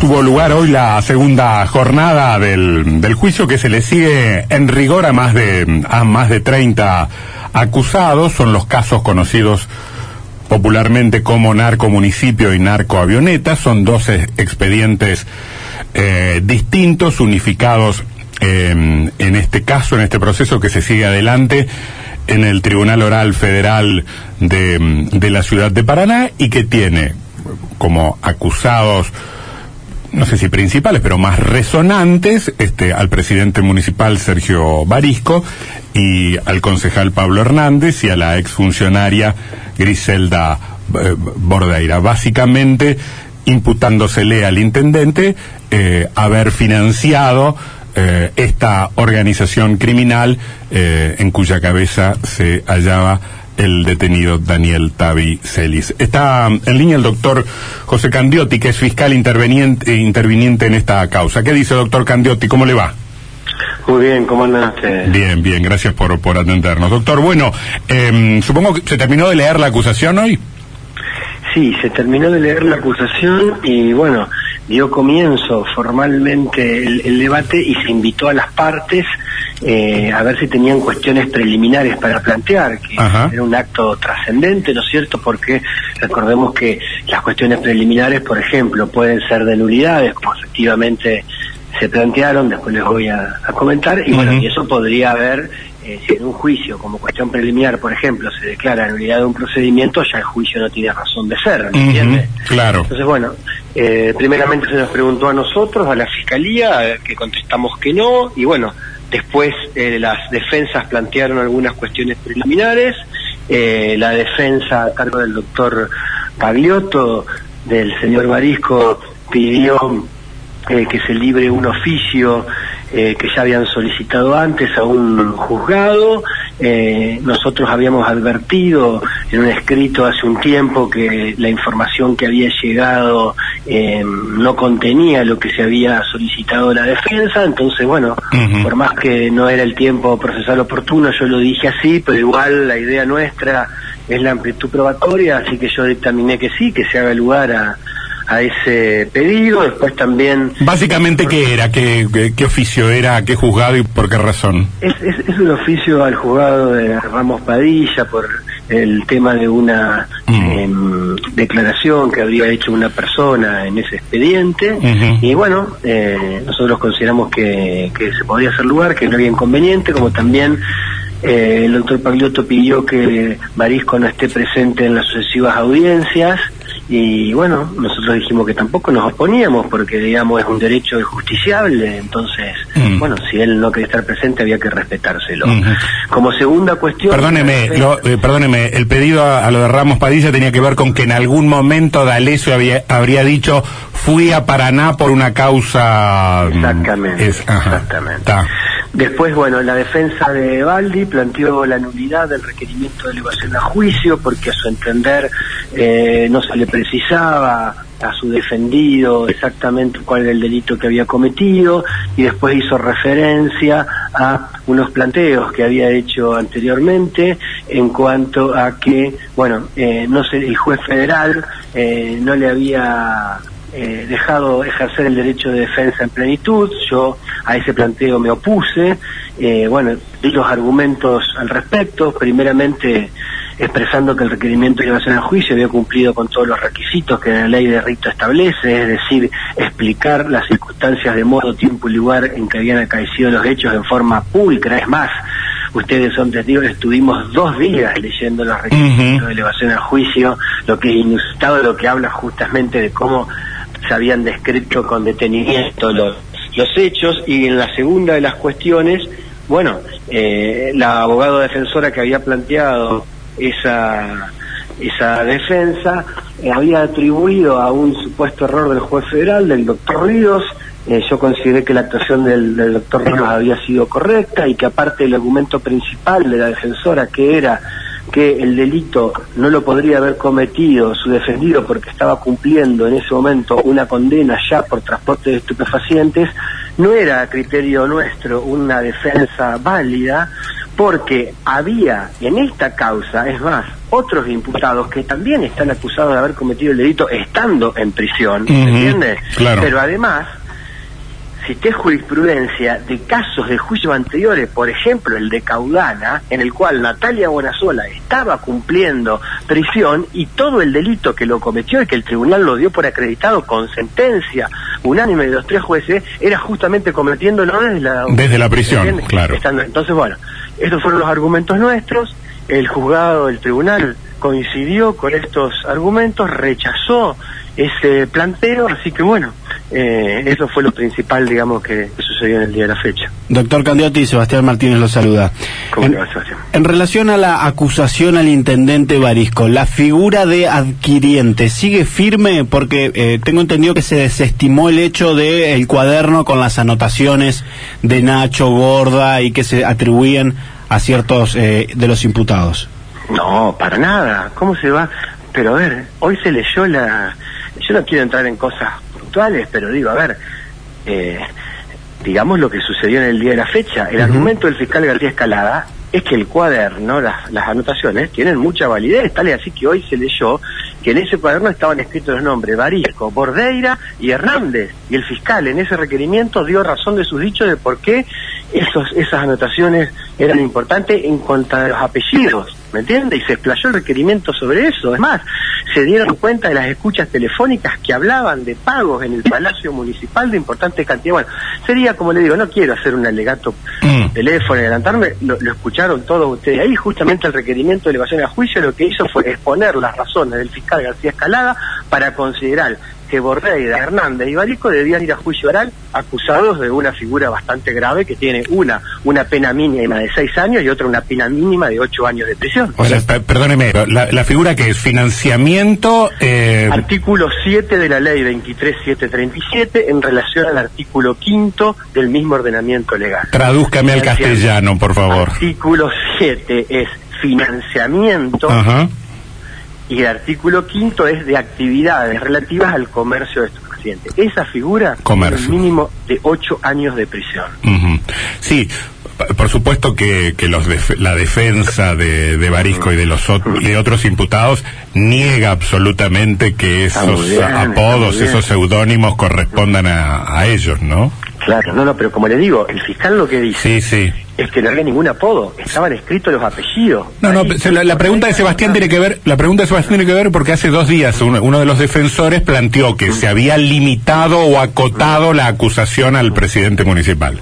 Tuvo lugar hoy la segunda jornada del, del, juicio que se le sigue en rigor a más de a más de 30 acusados. Son los casos conocidos popularmente como narco municipio y narco avioneta. Son 12 expedientes eh, distintos, unificados eh, en este caso, en este proceso que se sigue adelante en el Tribunal Oral Federal de, de la ciudad de Paraná y que tiene como acusados no sé si principales, pero más resonantes, este, al presidente municipal Sergio Barisco y al concejal Pablo Hernández y a la exfuncionaria Griselda eh, Bordeira. Básicamente, imputándosele al intendente eh, haber financiado eh, esta organización criminal en cuya cabeza se hallaba el detenido Daniel Tavi Celis. Está en línea el doctor José Candiotti, que es fiscal interveniente, interviniente en esta causa. ¿Qué dice doctor Candiotti? ¿Cómo le va? Muy bien, ¿cómo andaste? Bien, bien, gracias por, por atendernos. Doctor, bueno, eh, supongo que se terminó de leer la acusación hoy. Sí, se terminó de leer la acusación y bueno, dio comienzo formalmente el, el debate y se invitó a las partes eh, a ver si tenían cuestiones preliminares para plantear, que Ajá. era un acto trascendente, ¿no es cierto? Porque recordemos que las cuestiones preliminares, por ejemplo, pueden ser de nulidades, como efectivamente se plantearon, después les voy a, a comentar, y bueno, y eso podría haber, eh, si en un juicio como cuestión preliminar, por ejemplo, se declara nulidad de un procedimiento, ya el juicio no tiene razón de ser, ¿me Ujú, entiende? claro. Entonces, bueno, eh, primeramente se nos preguntó a nosotros, a la Fiscalía, eh, que contestamos que no, y bueno, después eh, las defensas plantearon algunas cuestiones preliminares, eh, la defensa a cargo del doctor Pagliotto, del señor Barisco, pidió eh, que se libre un oficio eh, que ya habían solicitado antes a un juzgado. Eh, nosotros habíamos advertido en un escrito hace un tiempo que la información que había llegado eh, no contenía lo que se había solicitado la defensa, entonces bueno, por más que no era el tiempo procesal oportuno, yo lo dije así, pero igual la idea nuestra es la amplitud probatoria, así que yo dictaminé que sí, que se haga lugar a, a ese pedido, después también Básicamente, ¿qué era? ¿Qué, qué, qué oficio era? ¿Qué juzgado y por qué razón? Es, es, es un oficio al juzgado de Ramos Padilla por el tema de una Mm. em, declaración que habría hecho una persona en ese expediente. Y bueno, eh, nosotros consideramos que, que se podía hacer lugar, que no había inconveniente, como también eh, el doctor Pagliotto pidió que Marisco no esté presente en las sucesivas audiencias. Y bueno, nosotros dijimos que tampoco nos oponíamos porque, digamos, es un derecho justiciable. Entonces, Mm. bueno, si él no quería estar presente, había que respetárselo. Ujú. Como segunda cuestión. Perdóneme, lo- eh, perdóneme, el pedido a, a lo de Ramos Padilla tenía que ver con que en algún momento D'Alessio había, habría dicho fui a Paraná por una causa... mm, Exactamente, es- ajá, exactamente. Después, bueno, la defensa de Baldi planteó la nulidad del requerimiento de elevación a juicio porque a su entender eh, no se le precisaba a su defendido exactamente cuál era el delito que había cometido y después hizo referencia a unos planteos que había hecho anteriormente en cuanto a que, bueno, eh, no sé, el juez federal eh, no le había eh, dejado ejercer el derecho de defensa en plenitud. Yo a ese planteo me opuse. Eh, bueno, di los argumentos al respecto. Primeramente, expresando que el requerimiento de elevación al juicio había cumplido con todos los requisitos que la ley de rito establece, es decir, explicar las circunstancias de modo, tiempo y lugar en que habían acaecido los hechos en forma pública. Es más, ustedes son testigos, estuvimos dos días leyendo los requisitos de elevación al juicio, lo que es inusitado, lo que habla justamente de cómo se habían descrito con detenimiento los, los hechos y en la segunda de las cuestiones, bueno, eh, la abogada defensora que había planteado esa esa defensa eh, había atribuido a un supuesto error del juez federal, del doctor Ríos, eh, yo consideré que la actuación del, del doctor Ríos había sido correcta y que aparte el argumento principal de la defensora, que era que el delito no lo podría haber cometido su defendido porque estaba cumpliendo en ese momento una condena ya por transporte de estupefacientes, no era a criterio nuestro una defensa válida porque había en esta causa, es más, otros imputados que también están acusados de haber cometido el delito estando en prisión, ¿entiendes? claro. Pero además, cité jurisprudencia de casos de juicios anteriores, por ejemplo el de Caudana, en el cual Natalia Bonasola estaba cumpliendo prisión y todo el delito que lo cometió y que el tribunal lo dio por acreditado con sentencia unánime de los tres jueces, era justamente cometiéndolo desde la, Desde la prisión, ¿entiendes? claro. Entonces, bueno, estos fueron los argumentos nuestros, el juzgado, el tribunal coincidió con estos argumentos, rechazó ese planteo, así que bueno, eh, eso fue lo principal, digamos, que, que sucedió en el día de la fecha. Doctor Candioti, Sebastián Martínez lo saluda. ¿Cómo En, va, Sebastián? en relación a la acusación al intendente Barisco, ¿la figura de adquiriente sigue firme? Porque eh, tengo entendido que se desestimó el hecho de el cuaderno con las anotaciones de Nacho Gorda y que se atribuían a ciertos eh, de los imputados. No, para nada. ¿Cómo se va? Pero a ver, hoy se leyó la... Yo no quiero entrar en cosas puntuales, pero digo, a ver, eh, digamos lo que sucedió en el día de la fecha. El argumento del fiscal García Escalada es que el cuaderno, las, las anotaciones, tienen mucha validez, tal y así que hoy se leyó que en ese cuaderno estaban escritos los nombres Barisco, Bordeira y Hernández. Y el fiscal en ese requerimiento dio razón de sus dichos de por qué esos, esas anotaciones eran importantes en cuanto a los apellidos, ¿me entiende? Y se explayó el requerimiento sobre eso. Es más, se dieron cuenta de las escuchas telefónicas que hablaban de pagos en el Palacio Municipal de importantes cantidades. Bueno, sería, como le digo, no quiero hacer un alegato Mm. teléfono y adelantarme, lo, lo escucharon todos ustedes. Ahí justamente el requerimiento de elevación a juicio lo que hizo fue exponer las razones del fiscal García Escalada para considerar que Borreira, Hernández y Barisco debían ir a juicio oral acusados de una figura bastante grave que tiene una una pena mínima de seis años y otra una pena mínima de ocho años de prisión. O sea, per- perdóneme, la, la figura que es financiamiento, eh, Artículo 7 de la ley 23737 en relación al artículo 5 del mismo ordenamiento legal. tradúzcame al castellano, por favor. Artículo 7 es financiamiento Ajá. Y el artículo 5 es de actividades relativas al comercio de estupefacientes. Esa figura Comercio. tiene un mínimo de 8 años de prisión. Sí, por supuesto que, que los def- la defensa de, de Barisco y de los ot- de otros imputados niega absolutamente que esos bien, apodos, esos seudónimos correspondan a, a ellos, ¿no? Claro, no, no, pero como le digo, el fiscal lo que dice Sí, sí. Es que no había ningún apodo, estaban escritos los apellidos. No, no, la, la pregunta de Sebastián tiene que ver, la pregunta de Sebastián tiene que ver porque hace dos días uno, uno de los defensores planteó que se había limitado o acotado la acusación al presidente municipal.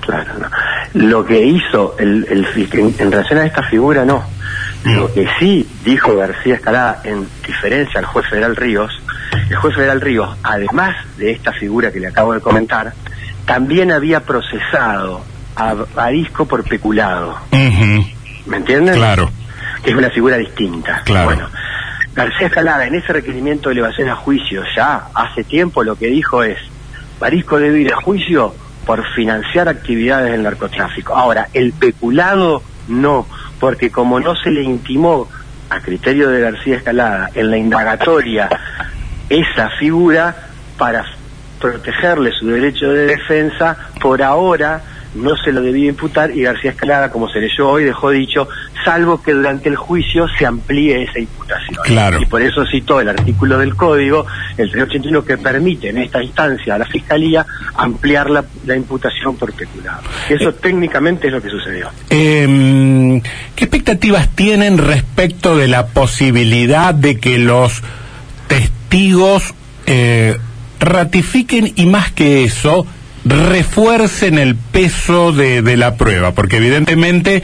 Claro, no. Lo que hizo el, en, en relación a esta figura, no. Lo que sí dijo García Escalada, en diferencia al juez federal Ríos, el juez federal Ríos, además de esta figura que le acabo de comentar, también había procesado a Barisco por peculado. ¿Me entienden? Claro. que es una figura distinta. Claro. Bueno, García Escalada en ese requerimiento de elevación a juicio ya hace tiempo lo que dijo es, Barisco debe ir a juicio por financiar actividades del narcotráfico. Ahora, el peculado no, porque como no se le intimó a criterio de García Escalada en la indagatoria esa figura para protegerle su derecho de defensa, por ahora no se lo debía imputar y García Escalada, como se leyó hoy, dejó dicho, salvo que durante el juicio se amplíe esa imputación. Claro. Y por eso citó el artículo del Código, el 381, que permite en esta instancia a la Fiscalía ampliar la, la imputación por peculado. Eso técnicamente es lo que sucedió. Eh, ¿Qué expectativas tienen respecto de la posibilidad de que los testigos eh, ratifiquen y más que eso, refuercen el peso de, de la prueba? Porque evidentemente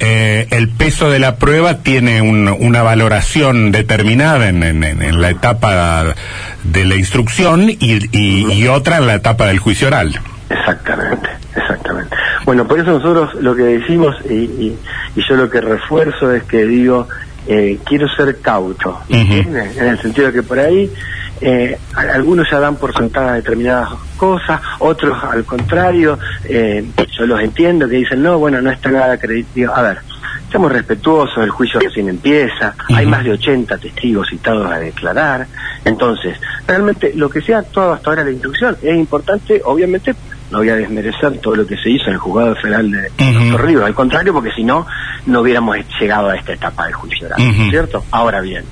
eh, el peso de la prueba tiene un- una valoración determinada en, en- la etapa de la instrucción y, y- y otra en la etapa del juicio oral. Exactamente, exactamente. Bueno, por eso nosotros lo que decimos, y, y- y yo lo que refuerzo es que digo, eh, quiero ser cauto, en el sentido de que por ahí eh, algunos ya dan por sentadas determinadas cosas, otros al contrario, eh, yo los entiendo que dicen, no, bueno, no está nada acreditado. A ver, seamos respetuosos, el juicio recién empieza, hay más de 80 testigos citados a declarar, entonces, realmente lo que se ha actuado hasta ahora la instrucción es importante, obviamente, no voy a desmerecer todo lo que se hizo en el juzgado federal de uh Ríos, al contrario, porque si no, no hubiéramos llegado a esta etapa del juicio oral, ¿cierto? Ahora bien,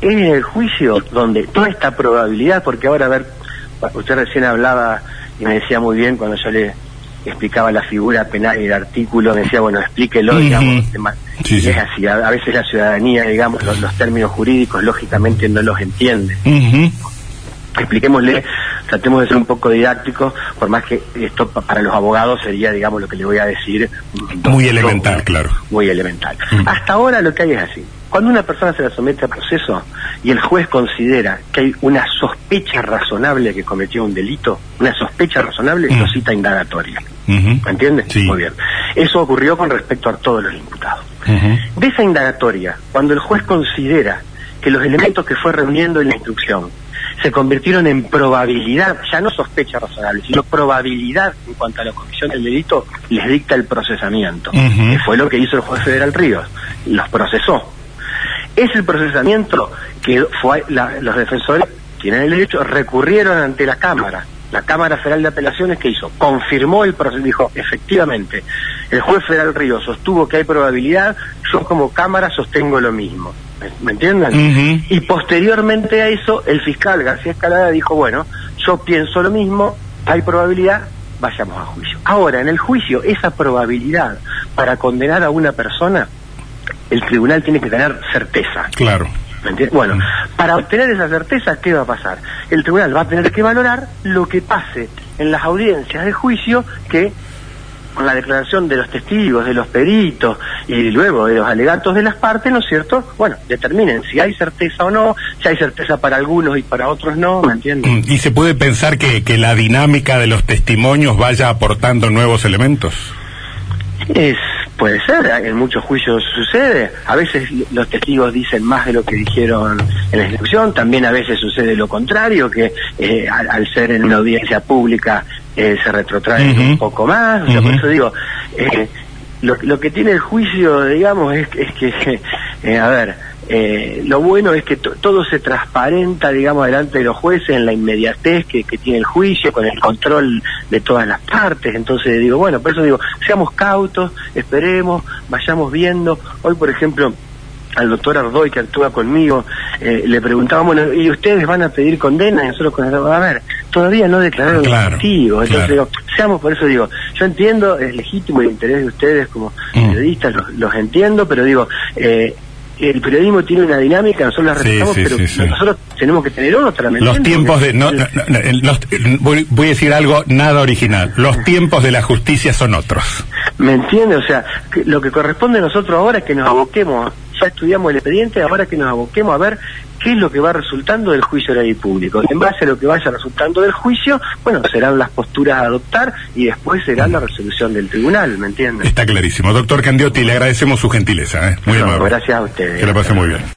es el juicio donde toda esta probabilidad, porque ahora, a ver, usted recién hablaba y me decía muy bien cuando yo le explicaba la figura penal y el artículo, me decía, bueno, explíquelo, digamos, es así, a, veces la ciudadanía, digamos, los, términos jurídicos, lógicamente no los entiende. Expliquémosle, tratemos de ser un poco didácticos, por más que esto para los abogados sería, digamos, lo que le voy a decir. Muy elemental, claro. Muy elemental. Hasta ahora lo que hay es así. Cuando una persona se la somete a proceso y el juez considera que hay una sospecha razonable que cometió un delito, una sospecha razonable, lo cita indagatoria. ¿Me entiendes? Muy bien. Eso ocurrió con respecto a todos los imputados. De esa indagatoria, cuando el juez considera que los elementos que fue reuniendo en la instrucción se convirtieron en probabilidad, ya no sospecha razonable, sino probabilidad en cuanto a la comisión del delito, les dicta el procesamiento. Que fue lo que hizo el juez federal Ríos. Los procesó. Es el procesamiento que fue los defensores tienen el derecho, recurrieron ante la Cámara la Cámara Federal de Apelaciones que hizo, confirmó el proceso, dijo, efectivamente, el juez federal Río sostuvo que hay probabilidad, yo como Cámara sostengo lo mismo. ¿Me, entienden? Y posteriormente a eso, el fiscal García Escalada dijo, bueno, yo pienso lo mismo, hay probabilidad, vayamos a juicio. Ahora, en el juicio, esa probabilidad para condenar a una persona, el tribunal tiene que tener certeza. Claro. Bueno, para obtener esa certeza, ¿qué va a pasar? El tribunal va a tener que valorar lo que pase en las audiencias de juicio que con la declaración de los testigos, de los peritos y luego de los alegatos de las partes, ¿no es cierto? Bueno, determinen si hay certeza o no, si hay certeza para algunos y para otros no, ¿me entienden? ¿Y se puede pensar que, que la dinámica de los testimonios vaya aportando nuevos elementos? Es Puede ser, en muchos juicios sucede. A veces los testigos dicen más de lo que dijeron en la instrucción, también a veces sucede lo contrario, que eh, al, ser en una audiencia pública eh, se retrotrae un poco más. por eso digo, eh, lo, lo, que tiene el juicio, digamos, es, es que, a ver, eh, lo bueno es que todo se transparenta, digamos, delante de los jueces en la inmediatez que, tiene el juicio, con el control de todas las partes. Entonces digo, bueno, por eso digo, seamos cautos, esperemos, vayamos viendo. Hoy, por ejemplo, al doctor Ardoy que actúa conmigo, eh, le preguntábamos, ¿y ustedes van a pedir condena? Y nosotros con a ver, todavía no declararon claro, Entonces digo, seamos, por eso digo, yo entiendo, es legítimo el interés de ustedes como mm. periodistas, los, los, entiendo, pero digo, eh, el periodismo tiene una dinámica, nosotros la respetamos, pero nosotros tenemos que tener otra. los tiempos de. No, voy, a decir algo nada original. Los tiempos de la justicia son otros. ¿Me entiende? O sea, lo que corresponde a nosotros ahora es que nos aboquemos. Ya estudiamos el expediente, ahora que nos aboquemos a ver qué es lo que va resultando del juicio oral y público. En base a lo que vaya resultando del juicio, bueno, serán las posturas a adoptar y después será la resolución del tribunal, ¿me entiendes? Está clarísimo. Doctor Candiotti, le agradecemos su gentileza. ¿eh? Muy amable. Gracias a ustedes. Que le pase muy bien.